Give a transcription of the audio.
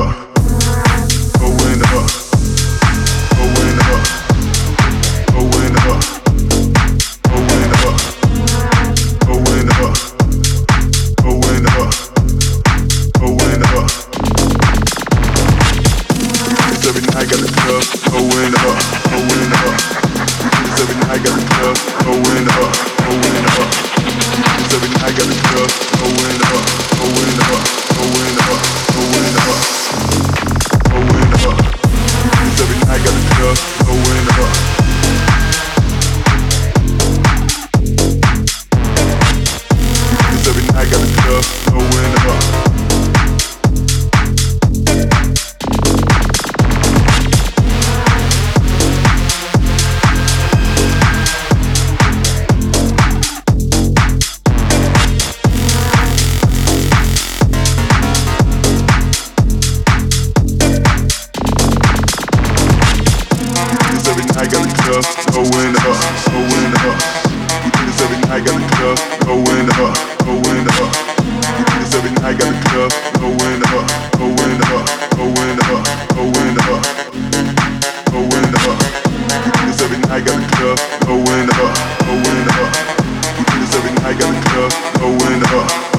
up, going up. going up, going up. We do this every night, got the club going up, going up. We do this every night, got the club going up, going up, going up, going up, going up. We do this every night, got the club going up, going up. We do this every night, got the club going up.